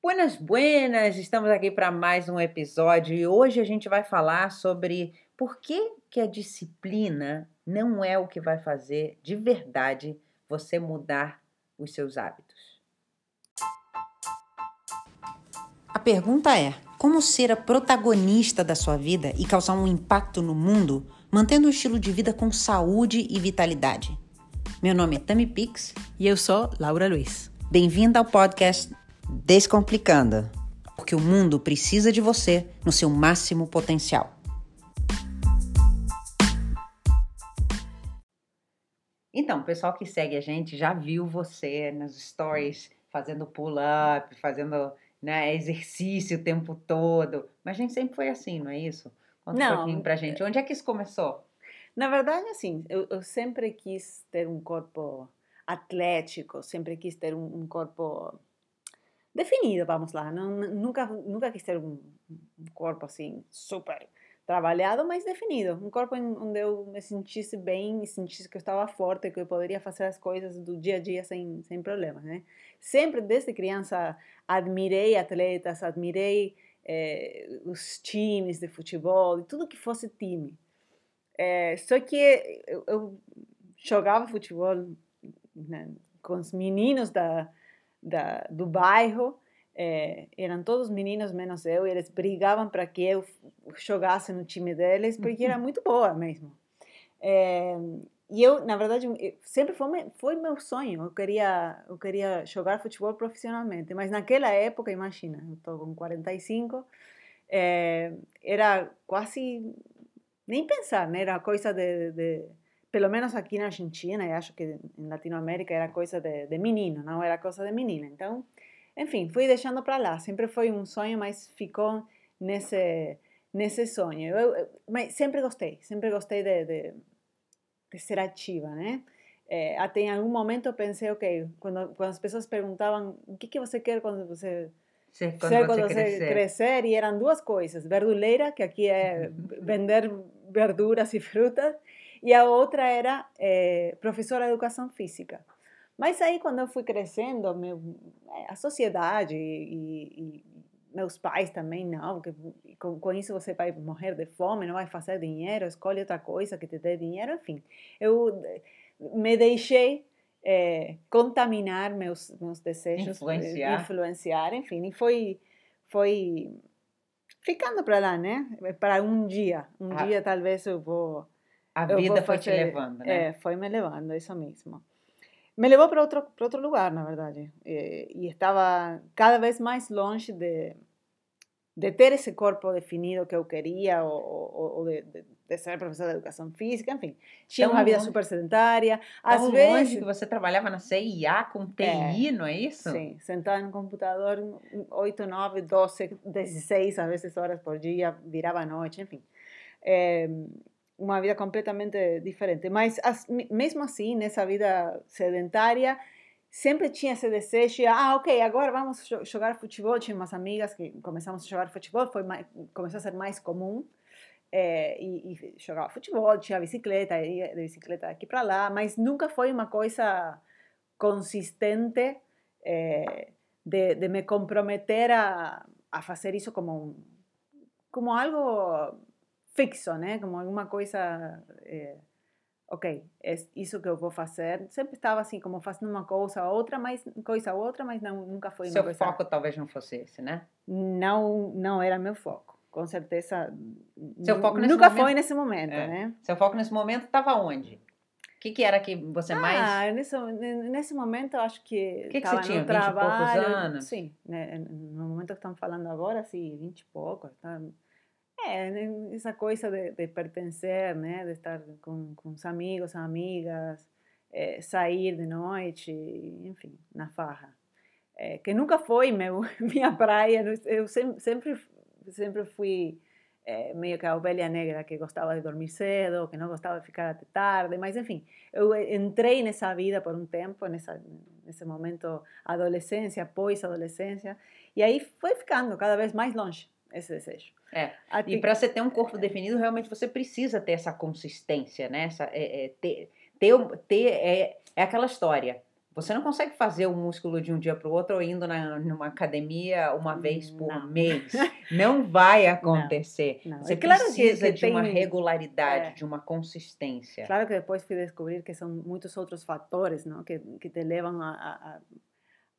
Buenas, buenas! Estamos aqui para mais um episódio e hoje a gente vai falar sobre por que, que a disciplina não é o que vai fazer de verdade você mudar os seus hábitos. A pergunta é: como ser a protagonista da sua vida e causar um impacto no mundo, mantendo um estilo de vida com saúde e vitalidade? Meu nome é Tami Pix e eu sou Laura Luiz. Bem-vinda ao podcast Descomplicando, porque o mundo precisa de você no seu máximo potencial. Então, o pessoal que segue a gente já viu você nas stories fazendo pull-up, fazendo né, exercício o tempo todo. Mas a gente sempre foi assim, não é isso? Conta não, um pouquinho pra gente. Onde é que isso começou? Na verdade, assim, eu, eu sempre quis ter um corpo atlético, sempre quis ter um, um corpo definido, vamos lá. Não, nunca, nunca quis ter um, um corpo assim super trabalhado, mas definido. Um corpo onde eu me sentisse bem e sentisse que eu estava forte, que eu poderia fazer as coisas do dia a dia sem, sem problemas, né? Sempre, desde criança, admirei atletas, admirei eh, os times de futebol, tudo que fosse time. É, só que eu, eu jogava futebol né, com os meninos da, da, do bairro, é, eram todos meninos menos eu, e eles brigavam para que eu jogasse no time deles, porque era muito boa mesmo. É, e eu, na verdade, sempre foi, foi meu sonho. Eu queria, eu queria jogar futebol profissionalmente. Mas naquela época, imagina, eu estou com 45, é, era quase nem pensar, né? Era coisa de, de, pelo menos aqui na Argentina, e acho que em Latinoamérica era coisa de, de menino, não era coisa de menina. Então, enfim, fui deixando para lá. Sempre foi um sonho, mas ficou nesse nesse sonho. Eu, eu, mas sempre gostei, sempre gostei de, de, de ser ativa, né? É, até em algum momento eu pensei, ok, quando, quando as pessoas perguntavam o que, que você quer quando você Sim, quando, ser quando você, crescer. crescer. E eram duas coisas, verduleira, que aqui é vender verduras e frutas, e a outra era é, professora de educação física. Mas aí, quando eu fui crescendo, meu, eh, a sociedade e, e, meus pais também, não, que com, com, isso você vai morrer de fome, não vai fazer dinheiro, escolhe outra coisa que te dê dinheiro, enfim. Eu eh, me deixei é, contaminar meus, meus desejos, influenciar. influenciar, enfim, e foi, foi ficando para lá, né? Para um dia, um ah, dia talvez eu vou. A vida foi te levando, né? É, foi me levando, isso mesmo. Me levou para outro, para outro lugar, na verdade. E, e estava cada vez mais longe de, de ter esse corpo definido que eu queria, ou, ou, ou de, de, de, ser professora de educação física, enfim. Tinha uma vida super sedentária. Às vezes. que você trabalhava na CIA com TI, é, não é isso? Sim, sentada no computador 8, 9, 12, 16, às vezes horas por dia, virava a noite, enfim. É, uma vida completamente diferente. Mas, as, mesmo assim, nessa vida sedentária, sempre tinha esse desejo, ah, ok, agora vamos jogar futebol. Tinha umas amigas que começamos a jogar futebol, foi mais, começou a ser mais comum. É, e, e, jogava futebol, tinha bicicleta, ia de bicicleta aqui para lá, mas nunca foi uma coisa consistente é, de, de, me comprometer a, a fazer isso como, como algo fixo, né? Como alguma coisa é, ok, é isso que eu vou fazer. Sempre estava assim, como fazendo uma coisa ou outra, mas coisa ou outra, mas não, nunca foi Seu foco talvez não fosse esse, né? Não, não era meu foco. Com certeza. Seu foco nesse nunca momento... foi nesse momento, é. né? Seu foco nesse momento estava onde? O que, que era que você ah, mais. Ah, nesse, nesse momento eu acho que. O que, que você tinha? No trabalho, 20 e poucos anos? Sim, né? no momento que estamos falando agora, sim, 20 e poucos. Tá? Essa coisa de, de, pertencer, né? De estar com, com os amigos, amigas, é, sair de noite, enfim, na farra. É, que nunca foi meu, minha praia. Eu sempre, sempre, sempre fui é, meio que a ovelha negra que gostava de dormir cedo, que não gostava de ficar até tarde, mas enfim, eu entrei nessa vida por um tempo, nessa, nesse momento adolescência, pós-adolescência, e aí foi ficando cada vez mais longe esse desejo. É. E para você ter um corpo definido, realmente você precisa ter essa consistência, né? Essa, é, é, ter, ter, ter é, é aquela história. Você não consegue fazer o músculo de um dia para o outro ou indo na, numa academia uma vez por Não. mês. Não vai acontecer. não. Você É claro precisa que de uma regularidade, é. de uma consistência. Claro que depois fui descobrir que são muitos outros fatores não? Que, que te levam a,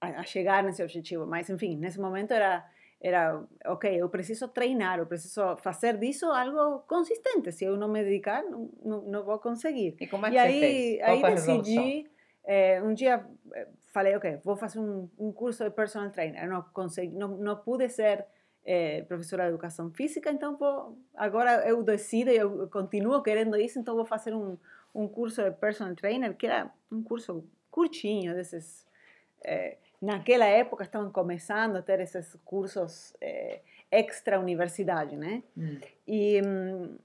a, a chegar nesse objetivo. Mas, enfim, nesse momento era, era, ok, eu preciso treinar, eu preciso fazer disso algo consistente. Se eu não me dedicar, não, não, não vou conseguir. E como é E que você aí, fez? Qual aí decidi, eh, um dia eh, falei, ok, vou fazer um, um curso de personal trainer. Não consegui, não, não pude ser eh, professora de educação física, então vou, agora eu decido, eu continuo querendo isso, então vou fazer um, um curso de personal trainer, que era um curso curtinho, desses... eh, naquela época estavam começando a ter esses cursos eh, extra universidade, né? Hum. E, hum,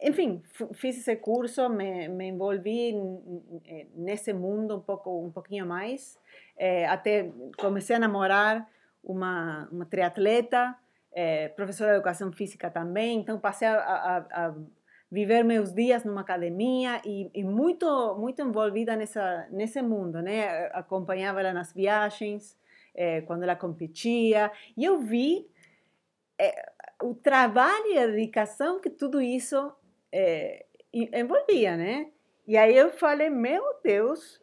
enfim, fiz esse curso, me, me envolvi eh, nesse mundo um pouco, um pouquinho mais, eh, até comecei a namorar uma, uma triatleta, eh, professora de educação física também, então passei a, a, a viver meus dias numa academia e, e muito muito envolvida nessa nesse mundo, né? Acompanhava ela nas viagens, eh, quando ela competia, e eu vi eh, o trabalho e a dedicação que tudo isso e- envolvia, né? E aí eu falei, meu Deus,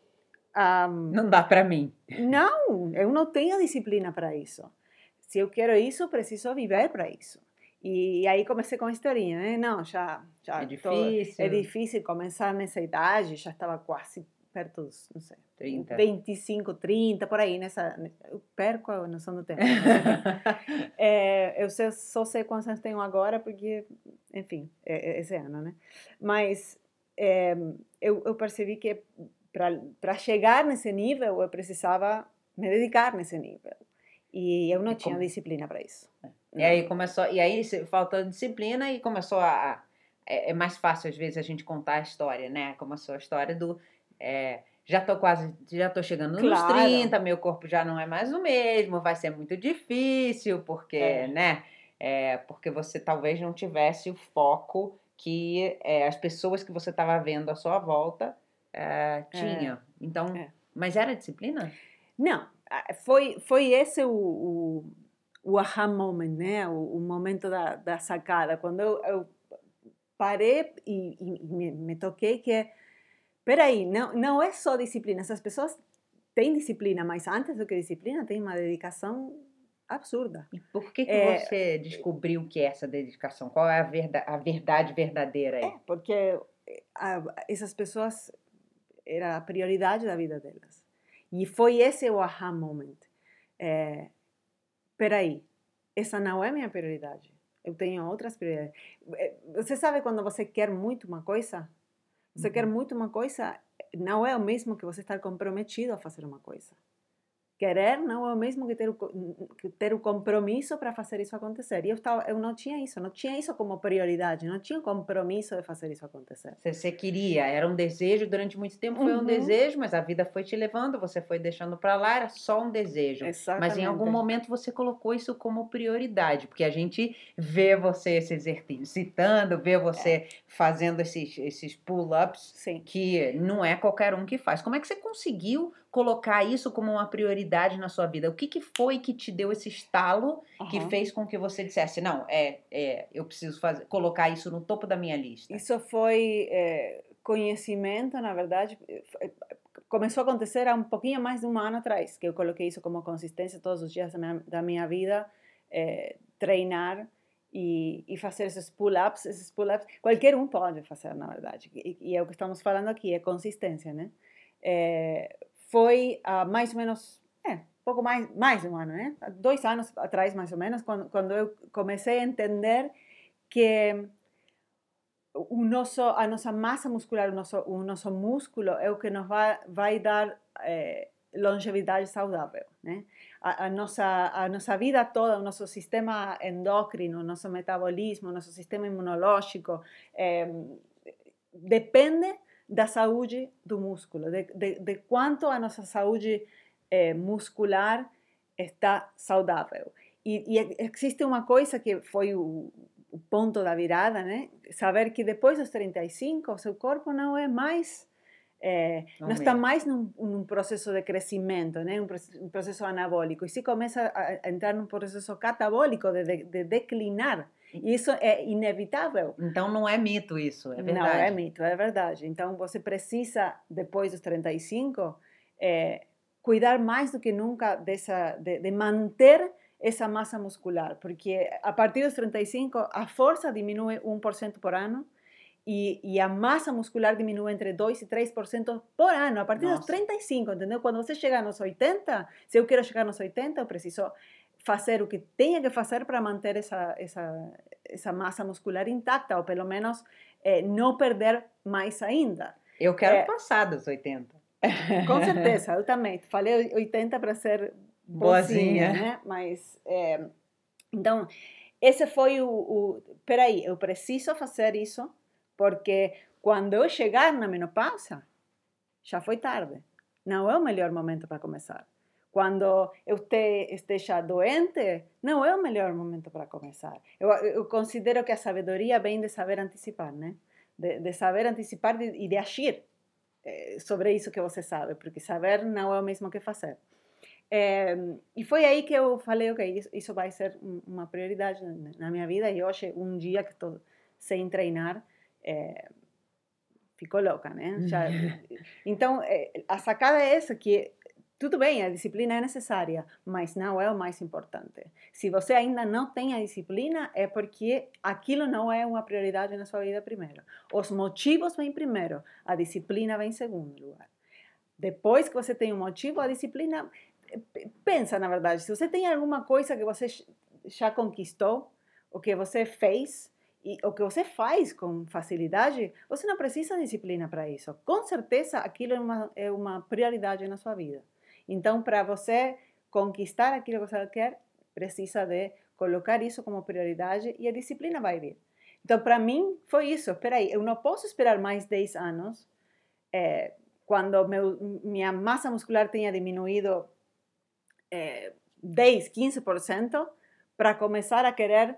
ah, Não dá para mim. não, eu não tenho disciplina para isso. Se eu quero isso, preciso viver para isso. E, aí comecei com a historinha, né? Não, já, já É difícil. é difícil começar nessa idade, já estava quase perto dos, não sei, 30. 25, 30, por aí, nessa, eu perco a noção do tempo. É, eu sei- só sei quantos anos tenho agora, porque, enfim, é, é esse ano, né? Mas é, eu, eu percebi que para chegar nesse nível, eu precisava me dedicar nesse nível. E eu não E tinha como- disciplina para isso. E aí começou, e aí faltou disciplina e começou a. é, é mais fácil às vezes a gente contar a história, né? Começou a história do. é, já tô quase, já tô chegando nos Claro. 30, meu corpo já não é mais o mesmo, vai ser muito difícil, porque, É. né? É, porque você talvez não tivesse o foco que é, as pessoas que você estava vendo à sua volta é, tinham. Então, É. mas era disciplina? Não, foi, foi esse o, o, o aha moment, né? O, o momento da, da sacada. Quando eu, eu parei e, e- me, me toquei que, peraí, não, não é só disciplina. Essas pessoas têm disciplina, mas antes do que disciplina, tem uma dedicação absurda. E por que, que É, você descobriu que é essa dedicação? Qual é a, verda, a verdade verdadeira aí? É, porque a- essas pessoas era a prioridade da vida delas. E foi esse o aha moment. É, peraí, essa não é minha prioridade. Eu tenho outras prioridades. Eh, Você sabe quando você quer muito uma coisa? Você quer Uhum. muito uma coisa, não é o mesmo que você estar comprometido a fazer uma coisa. Querer não é o mesmo que ter o, ter o compromisso para fazer isso acontecer. E eu, estava, eu não tinha isso, não tinha isso como prioridade, não tinha compromisso de fazer isso acontecer. Você, você queria, era um desejo durante muito tempo, foi um Uhum. desejo, mas a vida foi te levando, você foi deixando para lá, era só um desejo. Exatamente. Mas em algum momento você colocou isso como prioridade, porque a gente vê você se exercitando, vê você É. fazendo esses, esses pull-ups que não é qualquer um que faz. Como é que você conseguiu colocar isso como uma prioridade na sua vida? O que, que foi que te deu esse estalo que Aham. fez com que você dissesse, não, é, é eu preciso fazer, colocar isso no topo da minha lista? Isso foi eh, conhecimento, na verdade, começou a acontecer há um pouquinho mais de um ano atrás, que eu coloquei isso como consistência todos os dias da minha, da minha vida, eh, treinar e, e fazer esses pull-ups, esses pull-ups, qualquer um pode fazer, na verdade, e, e é o que estamos falando aqui, é consistência, né? Eh, foi há mais ou menos, é, pouco mais, mais de um ano, né? Dois anos atrás, mais ou menos, quando, quando eu comecei a entender que o nosso, a nossa massa muscular, o nosso, o nosso músculo é o que nos vai, vai dar eh, longevidade saudável, né? A, a, nossa, a nossa vida toda, o nosso sistema endócrino, o nosso metabolismo, o nosso sistema imunológico, eh, depende da saúde do músculo, de, de, de quanto a nossa saúde eh, muscular está saudável. E, e existe uma coisa que foi o, o ponto da virada, né? Saber que depois dos 35 o seu corpo não é mais é, não, está mais num, num, processo de crescimento, né? um, um processo anabólico, e se começa a, entrar num processo catabólico de, de, de, declinar. Isso é inevitável. Então não é mito isso, é verdade. Não é mito, é verdade. Então você precisa, depois dos 35, é, cuidar mais do que nunca dessa, de, de manter essa massa muscular, porque a partir dos 35 a força diminui 1% por ano, e, e, a massa muscular diminui entre 2 e 3% por ano, a partir Nossa. dos 35, entendeu? Quando você chegar nos 80, se eu quero chegar nos 80, eu preciso fazer o que tenha que fazer para manter essa, essa, essa massa muscular intacta, ou pelo menos é, não perder mais ainda. Eu quero é, passar dos 80. Com certeza, eu também. Falei 80 para ser boazinha, né? Mas, é, então, esse foi o, o... Peraí, eu preciso fazer isso porque quando eu chegar na menopausa, já foi tarde. Não é o melhor momento para começar. Quando eu te, esteja doente, não é o melhor momento para começar. Eu, eu, considero que a sabedoria vem de saber antecipar, né? De, de saber antecipar e de agir eh, sobre isso que você sabe, porque saber não é o mesmo que fazer. É, e foi aí que eu falei, ok, isso, isso vai ser uma prioridade na, na minha vida. E hoje, um dia que estou sem treinar, é, ficou louca, né? Já, então, é, a sacada é essa, que tudo bem, a disciplina é necessária, mas não é o mais importante. Se você ainda não tem a disciplina, é porque aquilo não é uma prioridade na sua vida primeiro. Os motivos vêm primeiro, a disciplina vem em segundo lugar. Depois que você tem um motivo, a disciplina. Pensa, na verdade, se você tem alguma coisa que você já conquistou, o que você fez, e o que você faz com facilidade, você não precisa de disciplina para isso. Com certeza, aquilo é uma, é uma prioridade na sua vida. Então, para você conquistar aquilo que você quer, precisa de colocar isso como prioridade e a disciplina vai vir. Então, para mim, foi isso. Espera aí, eu não posso esperar mais 10 anos é, quando meu, minha massa muscular tenha diminuído é, 10, 15% para começar a querer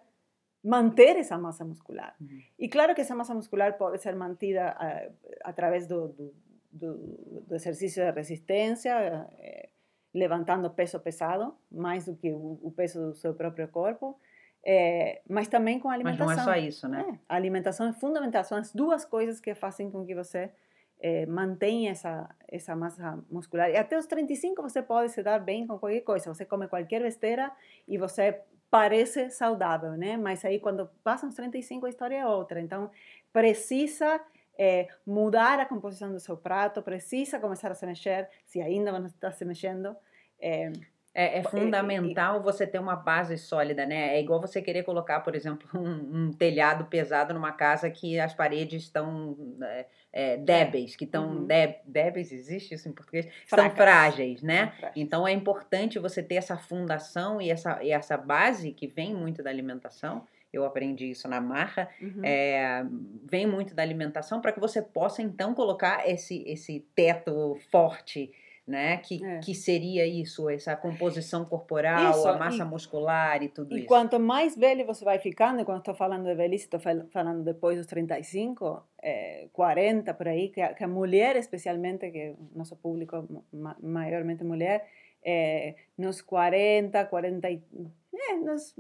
manter essa massa muscular. Uhum. E claro que essa massa muscular pode ser mantida uh, através do, do, do, do, exercício de resistência, uh, levantando peso pesado, mais do que o, o peso do seu próprio corpo, é, mas também com a alimentação. Mas não é só isso, né? É, a alimentação é fundamental, são as duas coisas que fazem com que você é, mantenha essa, essa massa muscular. E até os 35 você pode se dar bem com qualquer coisa, você come qualquer besteira e você parece saudável, né? Mas aí quando passam os 35 a história é outra. Então precisa é, mudar a composição do seu prato, precisa começar a se mexer, se ainda não está se mexendo. É, é, é, fundamental você ter uma base sólida, né? É igual você querer colocar, por exemplo, um, um telhado pesado numa casa que as paredes estão é, é, débeis, que estão uhum. débeis, existe isso em português? Fracas. Estão frágeis, né? Então é importante você ter essa fundação e essa, e essa base que vem muito da alimentação. Eu aprendi isso na marra, uhum. é, vem muito da alimentação para que você possa então colocar esse, esse teto forte né? Que, é. que seria isso, essa composição corporal, isso, a massa e, muscular e tudo e isso. E quanto mais velho você vai ficando, e quando estou falando de velhice, estou falando depois dos 35, é, 40 por aí, que a, que a mulher, especialmente, que nosso público ma, maiormente mulher, é, nos 40, 40, é, nos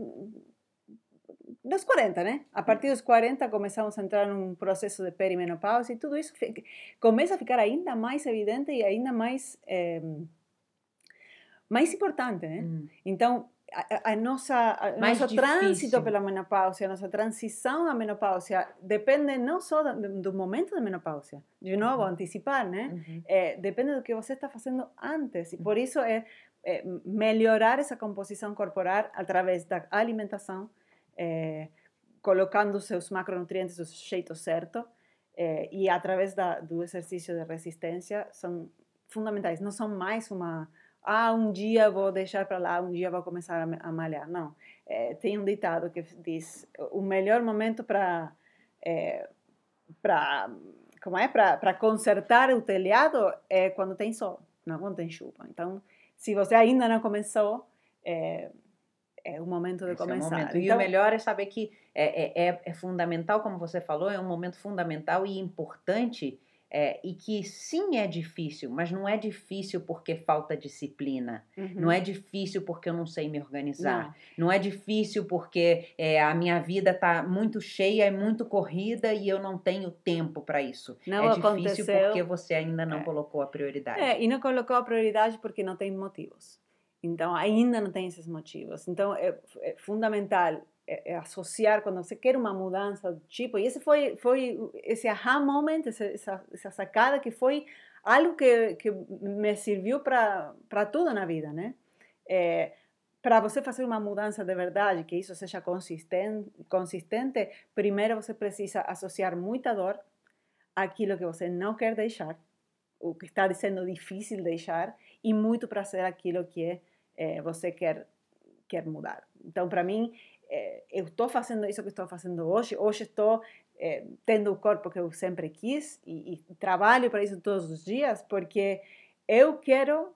dos 40, né? A partir dos 40 começamos a entrar num processo de perimenopausa e tudo isso começa a ficar ainda mais evidente e ainda mais é, mais importante, né? Hum. Então a, a, nossa a nosso trânsito pela menopausa, a nossa transição à menopausa depende não só do, do momento da menopausa, de novo uhum. antecipar, né? Uhum. É, depende do que você está fazendo antes e por isso é, é melhorar essa composição corporal através da alimentação é, colocando seus macronutrientes do jeito certo é, e através da, do exercício de resistência são fundamentais. Não são mais uma ah, um dia vou deixar para lá, um dia vou começar a, a malhar. Não. É, tem um ditado que diz o melhor momento para para como é para consertar o telhado é quando tem sol, não quando tem chuva. Então, se você ainda não começou, é, é o momento de Esse começar. É o momento. Então, e o melhor é saber que é, é, é, é, fundamental, como você falou, é um momento fundamental e importante é, e que sim é difícil, mas não é difícil porque falta disciplina, uhum. não é difícil porque eu não sei me organizar, não, não é difícil porque é, a minha vida está muito cheia, é muito corrida e eu não tenho tempo para isso. Não é difícil aconteceu. porque você ainda não é. colocou a prioridade. É, e não colocou a prioridade porque não tem motivos. Então, ainda não tem esses motivos. Então, é, é fundamental é, é associar quando você quer uma mudança do tipo. E esse foi, foi esse aha moment, essa, essa sacada que foi algo que, que me serviu para tudo na vida, né? É, para você fazer uma mudança de verdade, que isso seja consistente, consistente, primeiro você precisa associar muita dor àquilo que você não quer deixar, o que está sendo difícil deixar, e muito prazer àquilo que é, é, você quer, quer mudar. Então, para mim, é, eu estou fazendo isso que estou fazendo hoje, hoje estou é, tendo o corpo que eu sempre quis e, e, trabalho para isso todos os dias, porque eu quero,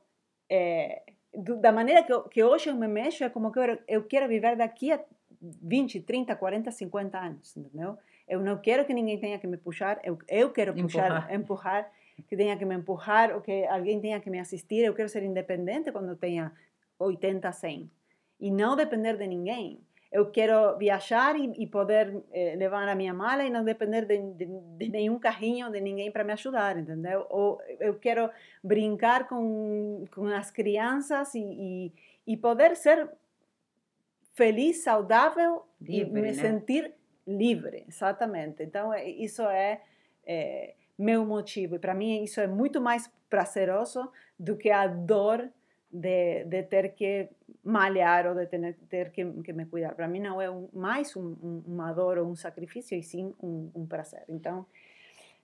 é, do, da maneira que, eu, que, hoje eu me mexo, é como que eu, eu quero viver daqui a 20, 30, 40, 50 anos, entendeu? Eu não quero que ninguém tenha que me puxar, eu, eu quero puxar, empurrar. empurrar, que tenha que me empurrar ou que alguém tenha que me assistir. Eu quero ser independente quando tenha 80, 100 e não depender de ninguém eu quero viajar e, e poder eh, levar a minha mala e não depender de, de, de nenhum carrinho, de ninguém para me ajudar, entendeu? Ou eu quero brincar com, com as crianças e, e, e poder ser feliz, saudável livre, e me né? sentir livre, exatamente. Então, é, isso é, é meu motivo. E para mim, isso é muito mais prazeroso do que a dor de, de ter que malhar ou de ter, ter que, que, me cuidar. Para mim não é um, mais um, um, uma dor ou um sacrifício, e sim um, um prazer. Então,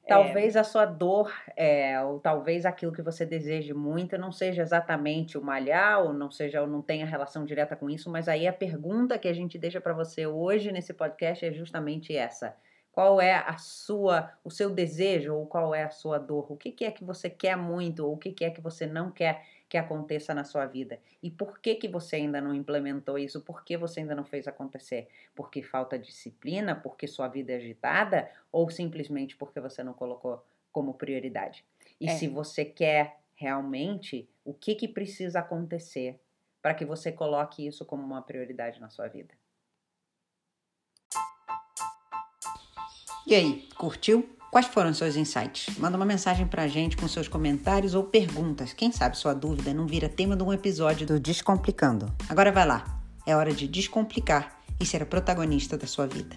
Talvez é... a sua dor, é, ou talvez aquilo que você deseje muito, não seja exatamente o malhar, ou não seja, ou não tenha relação direta com isso, mas aí a pergunta que a gente deixa para você hoje nesse podcast é justamente essa. Qual é a sua, o seu desejo, ou qual é a sua dor? O que, que é que você quer muito, ou o que, que é que você não quer? Que aconteça na sua vida. E por que que você ainda não implementou isso? Por que você ainda não fez acontecer? Porque falta disciplina, porque sua vida é agitada ou simplesmente porque você não colocou como prioridade? E é. se você quer realmente, o que que precisa acontecer para que você coloque isso como uma prioridade na sua vida? E aí, curtiu? Quais foram seus insights? Manda uma mensagem pra gente com seus comentários ou perguntas. Quem sabe sua dúvida não vira tema de um episódio do Descomplicando. Agora vai lá. É hora de descomplicar e ser a protagonista da sua vida.